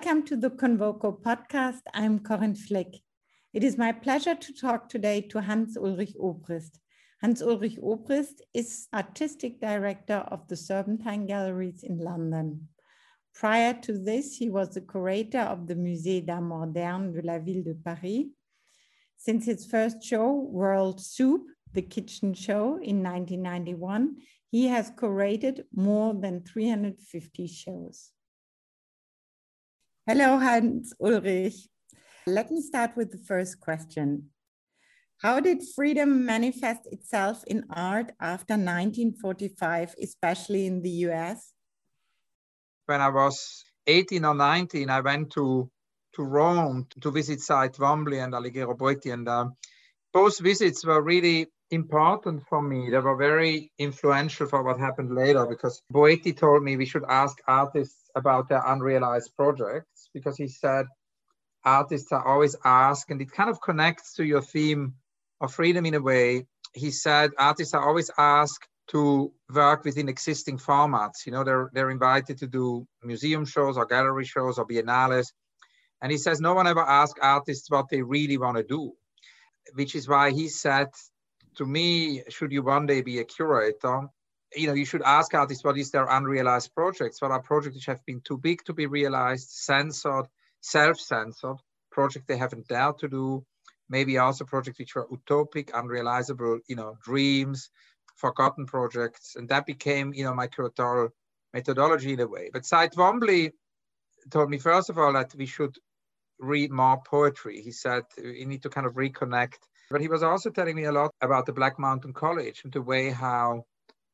Welcome to the Convoco podcast. I'm Corinne Flick. It is my pleasure to talk today to Hans Ulrich Obrist. Hans Ulrich Obrist is artistic director of the Serpentine Galleries in London. Prior to this, he was the curator of the Musée d'Art Moderne de la Ville de Paris. Since his first show, World Soup, the kitchen show in 1991, he has curated more than 350 shows. Hello, Hans Ulrich. Let me start with the first question. How did freedom manifest itself in art after 1945, especially in the US? When I was 18 or 19, I went to, to Rome to visit Cy Twombly and Alighiero Boetti. And uh, both visits were really important for me. They were very influential for what happened later because Boetti told me we should ask artists about their unrealized projects because he said artists are always asked, and it kind of connects to your theme of freedom in a way. He said artists are always asked to work within existing formats. You know, they're they're invited to do museum shows or gallery shows or biennales. And he says no one ever asks artists what they really want to do, which is why he said to me, should you one day be a curator, you know, you should ask artists what is their unrealized projects, what are projects which have been too big to be realized, censored, self-censored, projects they haven't dared to do, maybe also projects which were utopic, unrealizable, you know, dreams, forgotten projects. And that became, you know, my curatorial methodology in a way. But Cy Twombly told me, first of all, that we should read more poetry. He said, you need to kind of reconnect but he was also telling me a lot about the Black Mountain College and the way how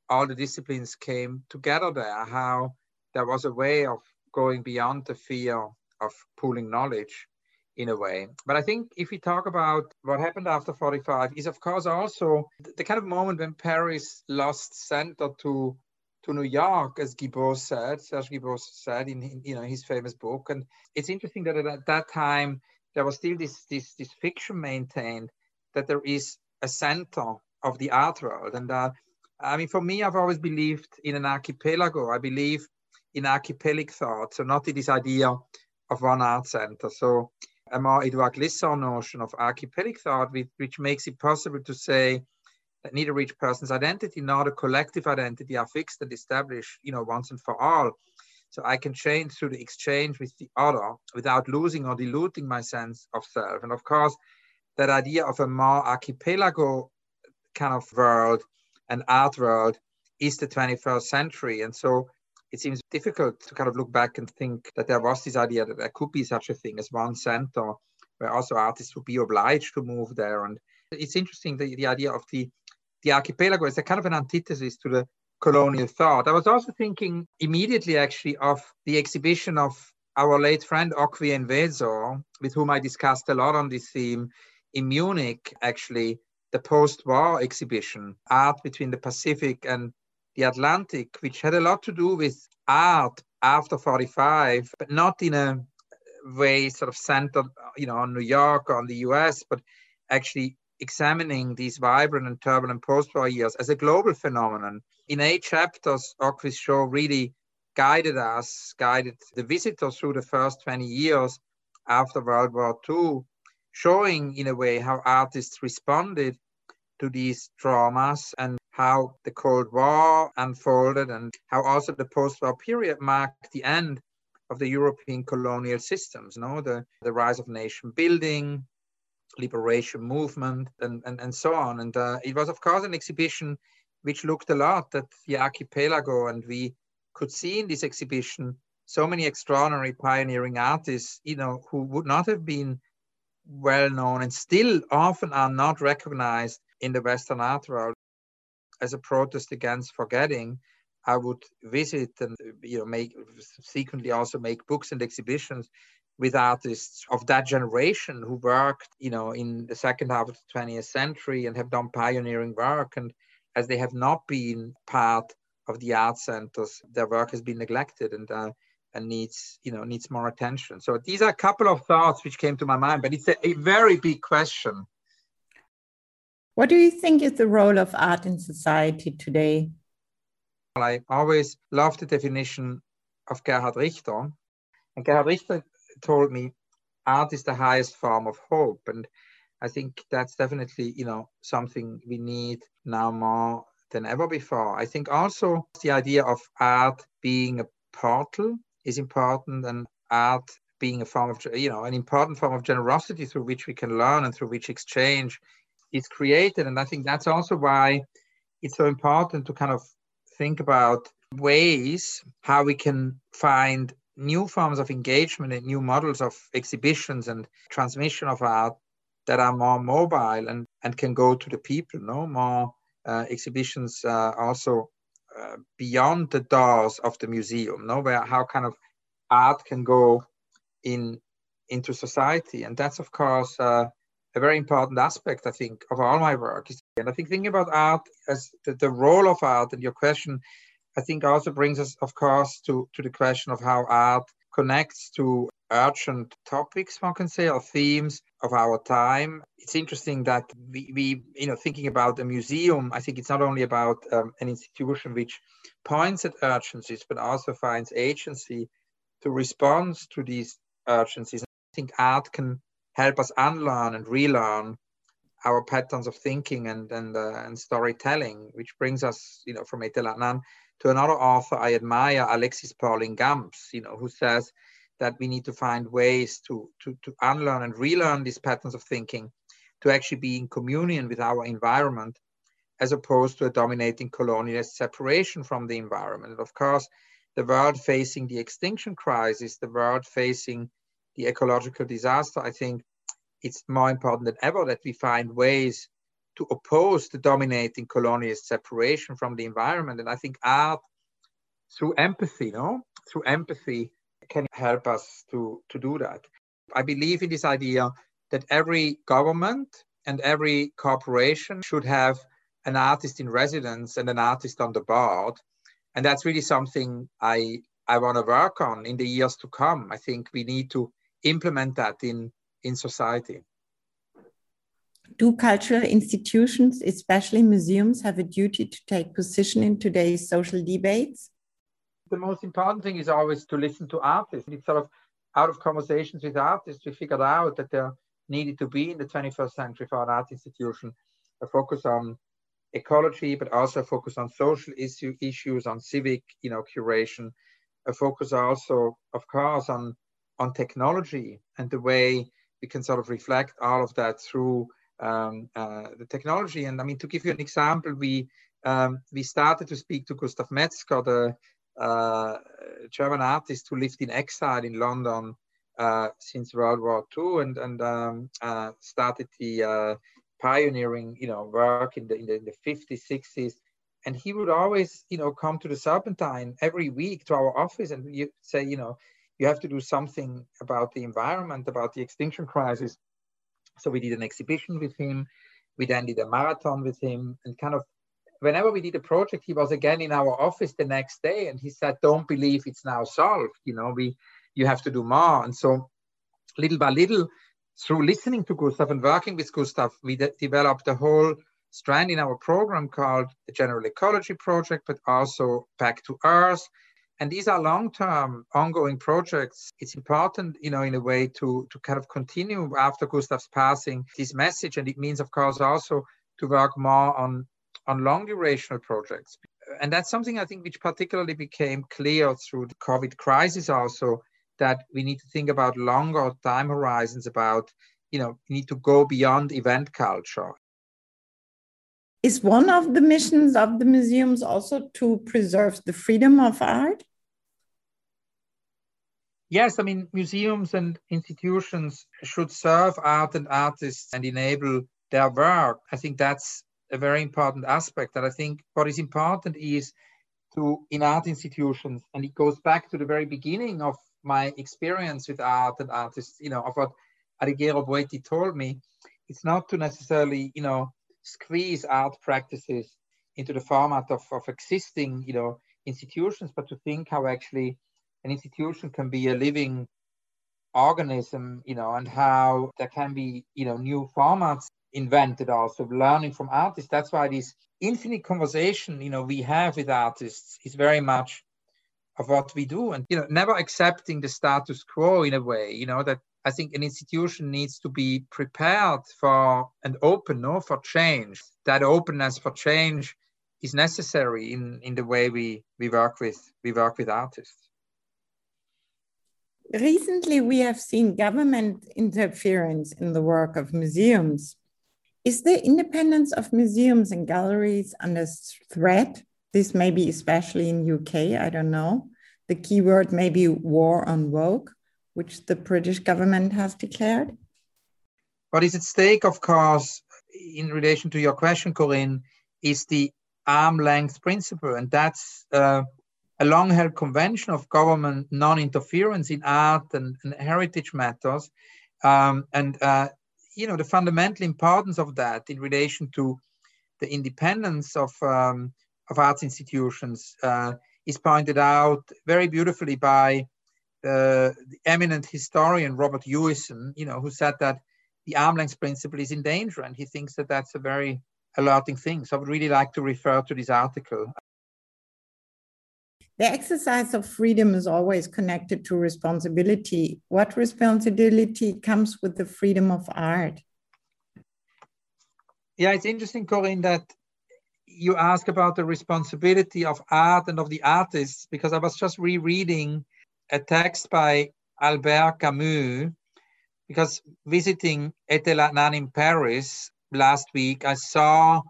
all the disciplines came together there, how there was a way of going beyond the fear of pooling knowledge in a way. But I think if we talk about what happened after 45 is of course also the kind of moment when Paris lost center to to New York, as Guilbaut said, Serge Guilbaut said in, in, you know his famous book. And it's interesting that at that time there was still this this this fiction maintained that there is a center of the art world. And uh, I mean, for me, I've always believed in an archipelago. I believe in archipelagic thought, so not in this idea of one art center. So a more Edouard Glissant notion of archipelagic thought, which, which makes it possible to say that neither each person's identity nor the collective identity are fixed and established, you know, once and for all. So I can change through the exchange with the other without losing or diluting my sense of self. And of course, that idea of a more archipelago kind of world and art world is the 21st century. And so it seems difficult to kind of look back and think that there was this idea that there could be such a thing as one center where also artists would be obliged to move there. And it's interesting the, the idea of the, the archipelago is a kind of an antithesis to the colonial thought. I was also thinking immediately actually of the exhibition of our late friend Okwui Enwezor, with whom I discussed a lot on this theme in Munich, actually, the post war exhibition, Art Between the Pacific and the Atlantic, which had a lot to do with art after 45, but not in a way sort of centered, you know, on New York or on the US, but actually examining these vibrant and turbulent post-war years as a global phenomenon. In eight chapters, Okwui's show really guided us, guided the visitors through the first 20 years after World War II showing in a way how artists responded to these traumas and how the Cold War unfolded and how also the post-war period marked the end of the European colonial systems, you know, the, the rise of nation building, liberation movement, and, and, and so on. And uh, it was, of course, an exhibition which looked a lot at the archipelago, and we could see in this exhibition so many extraordinary pioneering artists, you know, who would not have been well known and still often are not recognized in the Western art world. As a protest against forgetting, I would visit and you know make frequently also make books and exhibitions with artists of that generation who worked you know in the second half of the 20th century and have done pioneering work and as they have not been part of the art centers their work has been neglected and uh, and needs you know needs more attention so these are a couple of thoughts which came to my mind but it's a, a very big question what do you think is the role of art in society today i always love the definition of gerhard richter and gerhard richter told me art is the highest form of hope. And I think that's definitely, you know, something we need now more than ever before. I think also the idea of art being a portal is important and art being a form of, you know, an important form of generosity through which we can learn and through which exchange is created. And I think that's also why it's so important to kind of think about ways how we can find new forms of engagement and new models of exhibitions and transmission of art that are more mobile and, and can go to the people, no? More uh, exhibitions uh, also uh, beyond the doors of the museum, no, where how kind of art can go in into society, and that's of course uh, a very important aspect, I think, of all my work. Is and I think thinking about art as the, the role of art and your question I think also brings us, of course, to, to the question of how art connects to urgent topics, one can say, or themes of our time. It's interesting that we, we you know, thinking about a museum, I think it's not only about um, an institution which points at urgencies, but also finds agency to respond to these urgencies. I think art can help us unlearn and relearn our patterns of thinking and and, uh, and storytelling, which brings us, you know, from Etel Adnan to another author I admire, Alexis Pauline Gumbs, you know, who says that we need to find ways to, to, to unlearn and relearn these patterns of thinking to actually be in communion with our environment as opposed to a dominating colonialist separation from the environment. And of course, the world facing the extinction crisis, the world facing the ecological disaster, I think it's more important than ever that we find ways to oppose the dominating colonialist separation from the environment. And I think art, through empathy, no, through empathy, can help us to, to do that. I believe in this idea that every government and every corporation should have an artist in residence and an artist on the board. And that's really something I, I want to work on in the years to come. I think we need to implement that in, in society. Do cultural institutions, especially museums, have a duty to take position in today's social debates? The most important thing is always to listen to artists. It's sort of out of conversations with artists, we figured out that there needed to be in the 21st century for an art institution a focus on ecology, but also a focus on social issue, issues, on civic, you know, curation, a focus also, of course, on on technology and the way we can sort of reflect all of that through um, uh, the technology. And I mean, to give you an example, we um, we started to speak to Gustav Metzger, the uh, German artist who lived in exile in London uh, since World War II, and and um, uh, started the uh, pioneering, you know, work in the, in the in the 50s, 60s. And he would always, you know, come to the Serpentine every week to our office and you say, you know, you have to do something about the environment, about the extinction crisis so we did an exhibition with him. We then did a marathon with him and kind of whenever we did a project, he was again in our office the next day and he said, don't believe it's now solved. You know, we, you have to do more. And so little by little, through listening to Gustav and working with Gustav, we de developed a whole strand in our program called the General Ecology Project, but also Back to Earth, and these are long-term ongoing projects. It's important you know in a way to to kind of continue after gustav's passing this message. And it means of course also to work more on on long durational projects. And that's something i think which particularly became clear through the covid crisis also that we need to think about longer time horizons about you know need to go beyond event culture is one of the missions of the museums also to preserve the freedom of art? Yes, I mean, museums and institutions should serve art and artists and enable their work. I think that's a very important aspect. And I think what is important is to, in art institutions, and it goes back to the very beginning of my experience with art and artists, you know, of what Alighiero Boetti told me, it's not to necessarily, you know, squeeze art practices into the format of, of existing, you know, institutions, but to think how actually an institution can be a living organism, you know, and how there can be, you know, new formats invented also, learning from artists. That's why this infinite conversation, you know, we have with artists is very much of what we do and you know never accepting the status quo in a way you know that i think an institution needs to be prepared for and open no for change. That openness for change is necessary in in the way we we work with we work with artists. Recently we have seen government interference in the work of museums. Is the independence of museums and galleries under threat? This may be especially in UK, I don't know. The keyword may be war on woke, which the British government has declared. What is at stake, of course, in relation to your question, Corinne, is the arm length principle. And that's uh, a long held convention of government non interference in art and, and heritage matters. Um, and, uh, you know, the fundamental importance of that in relation to the independence of um, of arts institutions uh, is pointed out very beautifully by uh, the eminent historian Robert Hewison, you know, who said that the arm length principle is in danger, and he thinks that that's a very alerting thing. So I would really like to refer to this article. The exercise of freedom is always connected to responsibility. What responsibility comes with the freedom of art? Yeah, it's interesting, Corinne, that you ask about the responsibility of art and of the artists, because I was just rereading a text by Albert Camus, because visiting Etel Adnan in Paris last week, I saw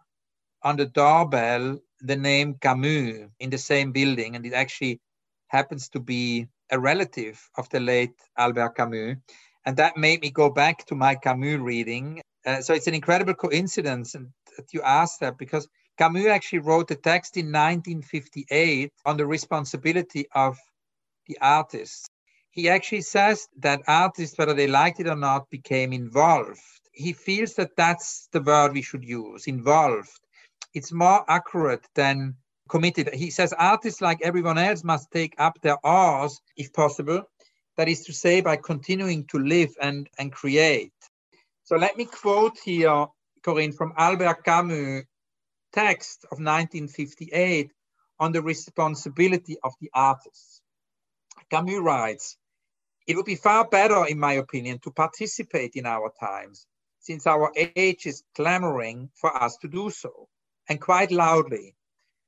on the doorbell the name Camus in the same building, and it actually happens to be a relative of the late Albert Camus. And that made me go back to my Camus reading. Uh, so it's an incredible coincidence and that you asked that because Camus actually wrote a text in 1958 on the responsibility of the artists. He actually says that artists, whether they liked it or not, became involved. He feels that that's the word we should use involved. It's more accurate than committed. He says artists, like everyone else, must take up their oars if possible. That is to say, by continuing to live and, and create. So let me quote here, Corinne, from Albert Camus text of 1958 on the responsibility of the artists. Camus writes, it would be far better, in my opinion, to participate in our times, since our age is clamoring for us to do so, and quite loudly,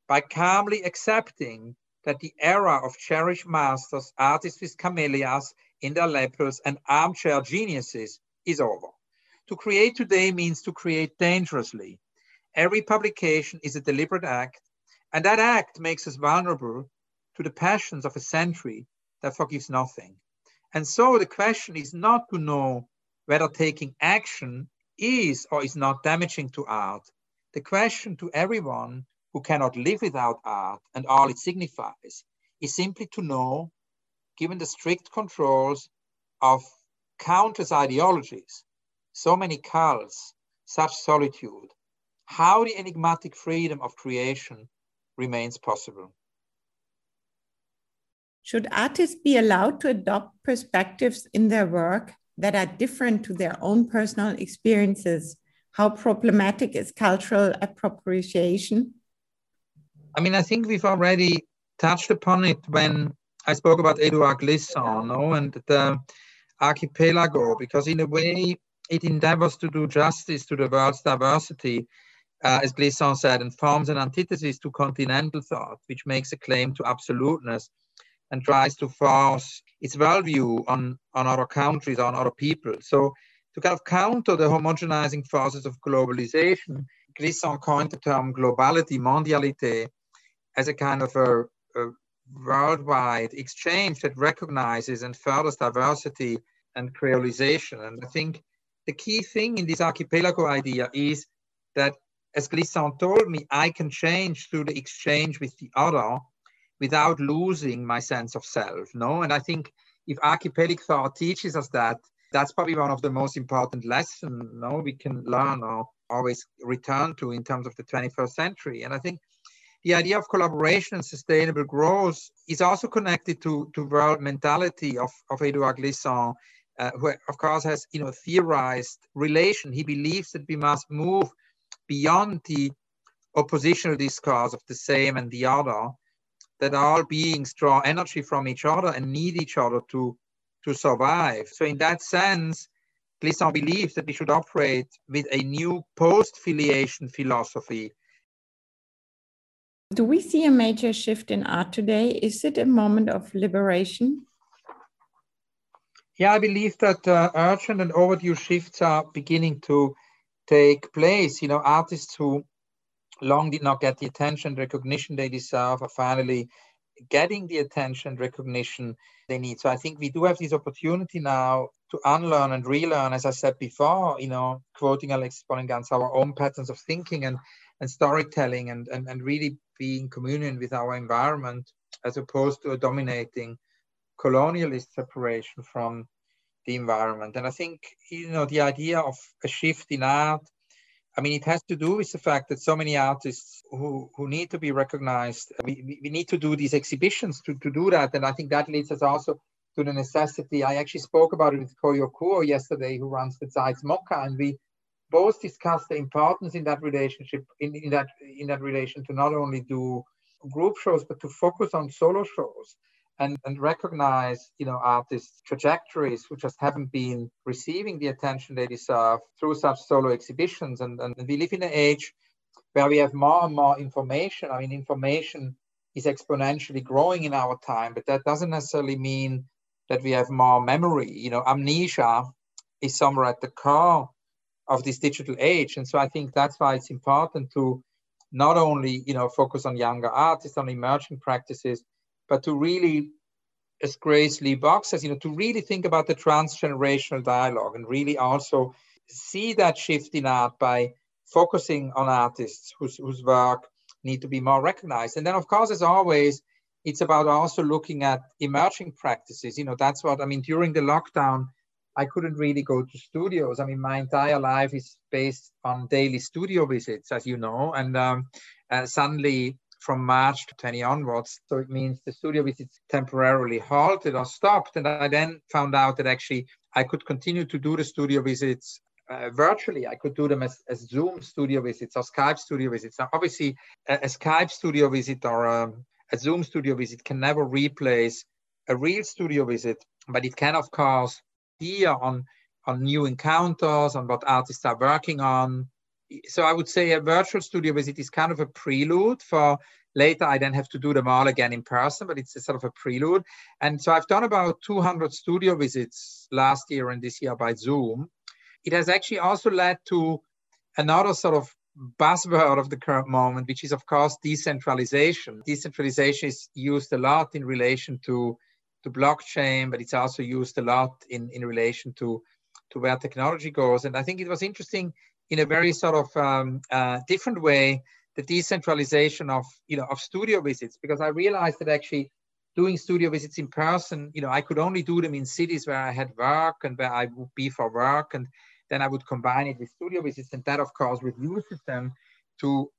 by calmly accepting that the era of cherished masters, artists with camellias in their lepers, and armchair geniuses is over. To create today means to create dangerously, Every publication is a deliberate act, and that act makes us vulnerable to the passions of a century that forgives nothing. And so the question is not to know whether taking action is or is not damaging to art. The question to everyone who cannot live without art and all it signifies is simply to know, given the strict controls of countless ideologies, so many cults, such solitude, how the enigmatic freedom of creation remains possible. Should artists be allowed to adopt perspectives in their work that are different to their own personal experiences? How problematic is cultural appropriation? I mean, I think we've already touched upon it when I spoke about Edouard Glissant no? and the archipelago, because in a way, it endeavors to do justice to the world's diversity uh, as Glissant said, and forms an antithesis to continental thought, which makes a claim to absoluteness and tries to force its worldview on, on other countries, on other people. So to kind of counter the homogenizing forces of globalization, Glissant coined the term globality, mondialité, as a kind of a, a worldwide exchange that recognizes and furthers diversity and creolization. And I think the key thing in this archipelago idea is that as Glissant told me, I can change through the exchange with the other without losing my sense of self. No, and I think if archipelagic thought teaches us that, that's probably one of the most important lessons no, we can learn or always return to in terms of the 21st century. And I think the idea of collaboration and sustainable growth is also connected to, to world mentality of, of Edouard Glissant, uh, who of course has you know theorized relation. He believes that we must move beyond the oppositional discourse of the same and the other that all beings draw energy from each other and need each other to, to survive. So in that sense, Glissant believes that we should operate with a new post-filiation philosophy. Do we see a major shift in art today? Is it a moment of liberation? Yeah, I believe that uh, urgent and overdue shifts are beginning to take place. You know, artists who long did not get the attention, recognition they deserve are finally getting the attention, recognition they need. So I think we do have this opportunity now to unlearn and relearn, as I said before, you know, quoting Alexis Pauline Gumbs, our own patterns of thinking and, and storytelling and, and, and really be in communion with our environment as opposed to a dominating colonialist separation from the environment. And I think, you know, the idea of a shift in art, I mean, it has to do with the fact that so many artists who, who need to be recognized, we, we need to do these exhibitions to, to do that. And I think that leads us also to the necessity. I actually spoke about it with Koyo Kouoh yesterday, who runs the Zeitz MoCA, and we both discussed the importance in that relationship, in, in that in that relation to not only do group shows, but to focus on solo shows and, and recognize, you know, artists' trajectories who just haven't been receiving the attention they deserve through such solo exhibitions. And, and we live in an age where we have more and more information. I mean, information is exponentially growing in our time, but that doesn't necessarily mean that we have more memory. You know, amnesia is somewhere at the core of this digital age. And so I think that's why it's important to not only, you know, focus on younger artists, on emerging practices, but to really, as Grace Lee Boggs says, you know, to really think about the transgenerational dialogue and really also see that shift in art by focusing on artists whose, whose work need to be more recognized. And then, of course, as always, it's about also looking at emerging practices. You know, that's what I mean. During the lockdown, I couldn't really go to studios. I mean, my entire life is based on daily studio visits, as you know, and um, uh, suddenly from March to 20 onwards. So it means the studio visits temporarily halted or stopped. And I then found out that actually I could continue to do the studio visits uh, virtually. I could do them as, as Zoom studio visits or Skype studio visits. Now, obviously, a, a Skype studio visit or a, um, a Zoom studio visit can never replace a real studio visit, but it can, of course, here on, on new encounters, on what artists are working on, so I would say a virtual studio visit is kind of a prelude for later. I then have to do them all again in person, but it's a sort of a prelude. And so I've done about 200 studio visits last year and this year by Zoom. It has actually also led to another sort of buzzword of the current moment, which is of course decentralization. Decentralization is used a lot in relation to, to blockchain, but it's also used a lot in, in relation to, to where technology goes. And I think it was interesting in a very sort of um, uh, different way the decentralization of you know of studio visits. Because I realized that actually doing studio visits in person, you know, I could only do them in cities where I had work and where I would be for work, and then I would combine it with studio visits, and that of course reduces them to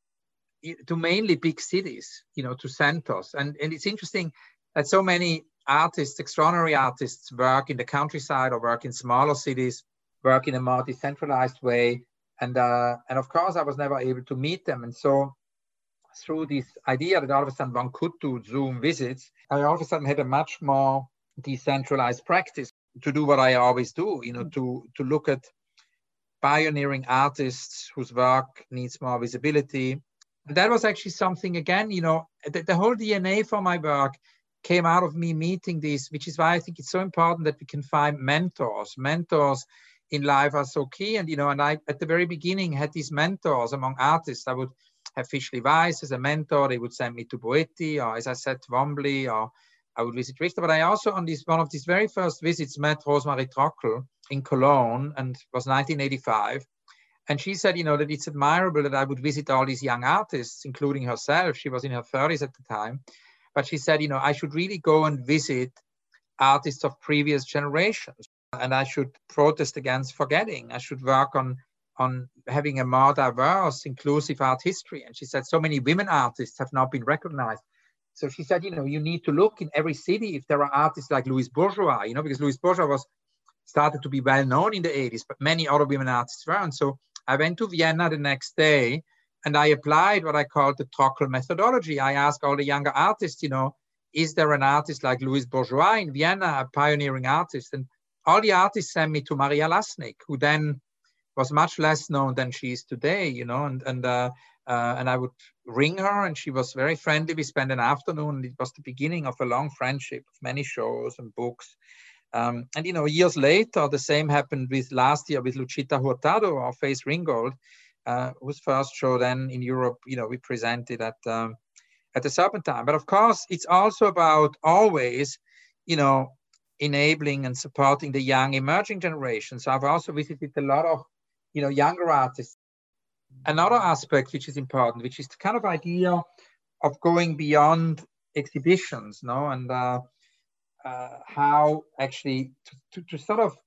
to mainly big cities, you know, to centers. And and it's interesting that so many artists, extraordinary artists, work in the countryside or work in smaller cities, work in a more decentralized way, and uh, and of course I was never able to meet them. And so through this idea that all of a sudden one could do Zoom visits, I all of a sudden had a much more decentralized practice to do what I always do. You know, to to look at pioneering artists whose work needs more visibility. And that was actually something again. You know, the, the whole DNA for my work came out of me meeting these, which is why I think it's so important that we can find mentors, mentors in life are so key. And, you know, and I, at the very beginning, had these mentors among artists. I would have Fischli Weiss as a mentor. They would send me to Boetti, or as I said, Twombly, or I would visit Richter. But I also, on this one of these very first visits, met Rosemarie Trockel in Cologne, and it was 1985. And she said, you know, that it's admirable that I would visit all these young artists, including herself. She was in her 30s at the time. But she said, you know, I should really go and visit artists of previous generations and I should protest against forgetting. I should work on on having a more diverse, inclusive art history. And she said so many women artists have not been recognized. So she said, you know, you need to look in every city if there are artists like Louise Bourgeois, you know, because Louise Bourgeois was started to be well known in the 80s, but many other women artists weren't. So I went to Vienna the next day And I applied what I call the Trockel methodology. I asked all the younger artists, you know, is there an artist like Louise Bourgeois in Vienna, a pioneering artist? And all the artists sent me to Maria Lassnig, who then was much less known than she is today, you know, and, and, uh, uh, and I would ring her and she was very friendly. We spent an afternoon. It was the beginning of a long friendship, many shows and books. Um, and, you know, years later, the same happened with last year with Luchita Hurtado or Faith Ringgold, uh, whose first show then in Europe, you know, we presented at, um, at the Serpentine. But of course, it's also about always, you know, enabling and supporting the young emerging generation. So I've also visited a lot of, you know, younger artists. Another aspect which is important, which is the kind of idea of going beyond exhibitions, no, and uh, uh, how actually to, to, to, sort of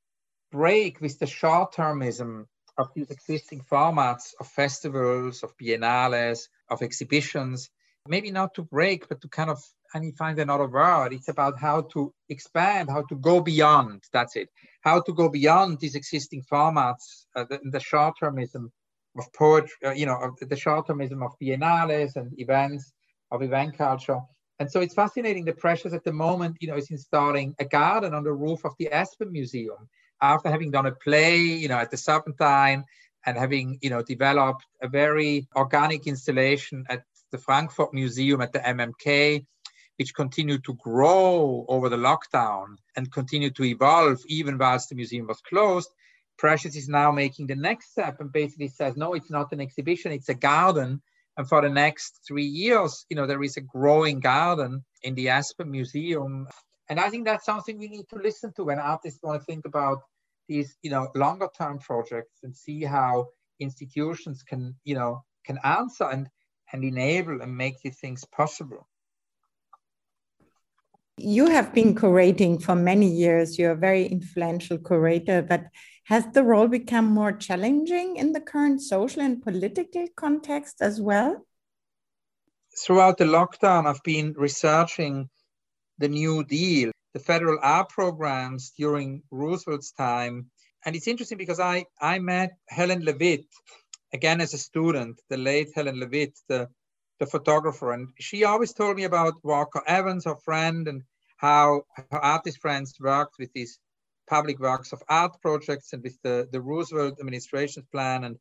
break with the short-termism of these existing formats of festivals, of biennales, of exhibitions, maybe not to break, but to kind of I need find another word. It's about how to expand, how to go beyond. That's it. How to go beyond these existing formats, uh, the, the short-termism of poetry, uh, you know, the short-termism of biennales and events, of event culture. And so it's fascinating. The Precious at the moment, you know, is installing a garden on the roof of the Aspen Museum after having done a play, you know, at the Serpentine and having, you know, developed a very organic installation at the Frankfurt Museum at the MMK which continued to grow over the lockdown and continued to evolve even whilst the museum was closed. Precious is now making the next step and basically says, no, it's not an exhibition, it's a garden. And for the next three years, you know, there is a growing garden in the Aspen Museum. And I think that's something we need to listen to when artists want to think about these, you know, longer term projects and see how institutions can, you know, can answer and, and enable and make these things possible. You have been curating for many years. You're a very influential curator, but has the role become more challenging in the current social and political context as well? Throughout the lockdown, I've been researching the New Deal, the federal art programs during Roosevelt's time. And it's interesting because I, I met Helen Levitt, again as a student, the late Helen Levitt, the, the photographer. And she always told me about Walker Evans, her friend, and how her artist friends worked with these public works of art projects and with the, the Roosevelt administration's plan. And,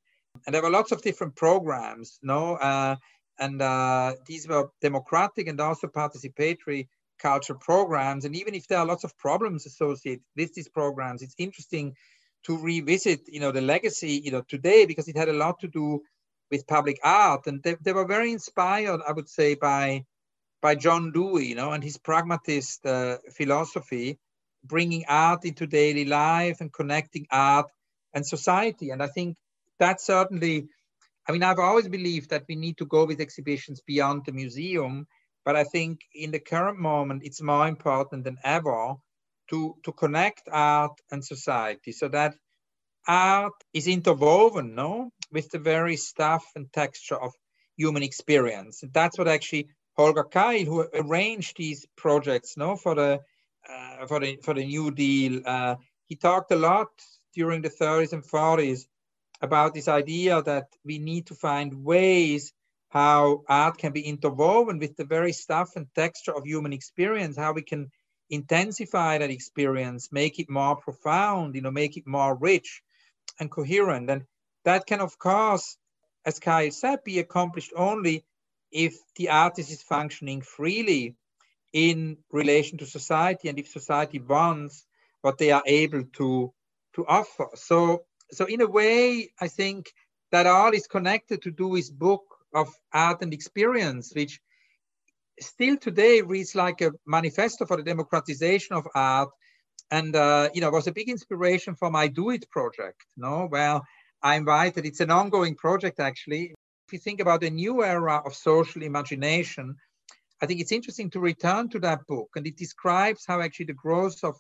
and there were lots of different programs, no? Uh, and uh, these were democratic and also participatory culture programs. And even if there are lots of problems associated with these programs, it's interesting to revisit, you know, the legacy, you know, today because it had a lot to do with public art. And they, they were very inspired, I would say, by by John Dewey, you know, and his pragmatist uh, philosophy, bringing art into daily life and connecting art and society. And I think that certainly, I mean, I've always believed that we need to go with exhibitions beyond the museum, but I think in the current moment, it's more important than ever to, to connect art and society so that art is interwoven, no, with the very stuff and texture of human experience. And that's what actually Holger Cahill, who arranged these projects, no, for the uh, for the for the New Deal. Uh, he talked a lot during the 30s and 40s about this idea that we need to find ways how art can be interwoven with the very stuff and texture of human experience, how we can intensify that experience, make it more profound, you know, make it more rich and coherent. And that can, of course, as Keil said, be accomplished only if the artist is functioning freely in relation to society and if society wants what they are able to to offer. So so in a way i think that all is connected to Dewey's book of art and experience which still today reads like a manifesto for the democratization of art. And uh, you know was a big inspiration for my do it project no? Well i invited it's an ongoing project actually if you think about a new era of social imagination, I think it's interesting to return to that book, and it describes how actually the growth of,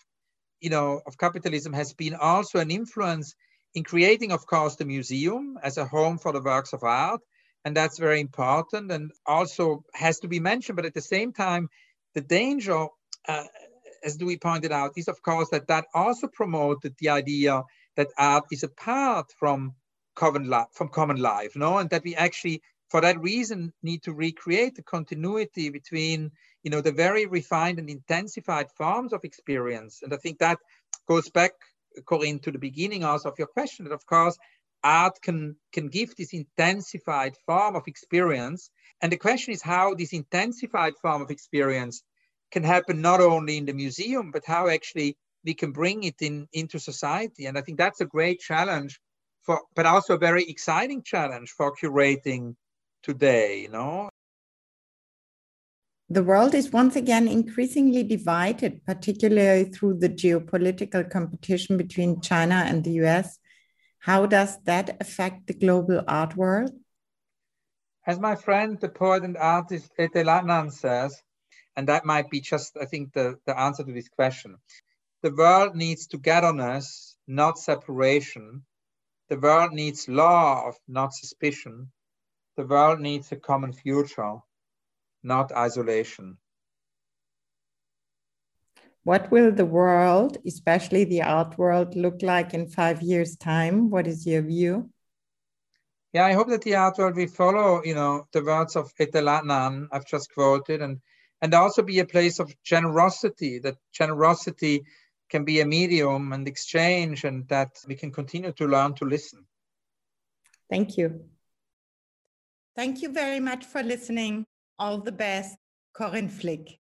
you know, of capitalism has been also an influence in creating, of course, the museum as a home for the works of art, and that's very important, and also has to be mentioned. But at the same time, the danger, uh, as Dewey pointed out, is of course that that also promoted the idea that art is apart from common from common life no and that we actually for that reason, need to recreate the continuity between you know the very refined and intensified forms of experience. And I think that goes back, Corinne, to the beginning also of your question. That of course, art can can give this intensified form of experience. And the question is how this intensified form of experience can happen not only in the museum, but how actually we can bring it in into society. And I think that's a great challenge for, but also a very exciting challenge for curating today, you know. The world is once again increasingly divided, particularly through the geopolitical competition between China and the US. How does that affect the global art world? As my friend, the poet and artist Etel Adnan says, and that might be just, I think, the, the answer to this question. The world needs togetherness, not separation. The world needs love, not suspicion. The world needs a common future, not isolation. What will the world, especially the art world, look like in five years' time? What is your view? Yeah, I hope that the art world will follow, you know, the words of Etel Adnan I've just quoted, and and also be a place of generosity, that generosity can be a medium and exchange, and that we can continue to learn to listen. Thank you. Thank you very much for listening. All the best, Corinne Flick.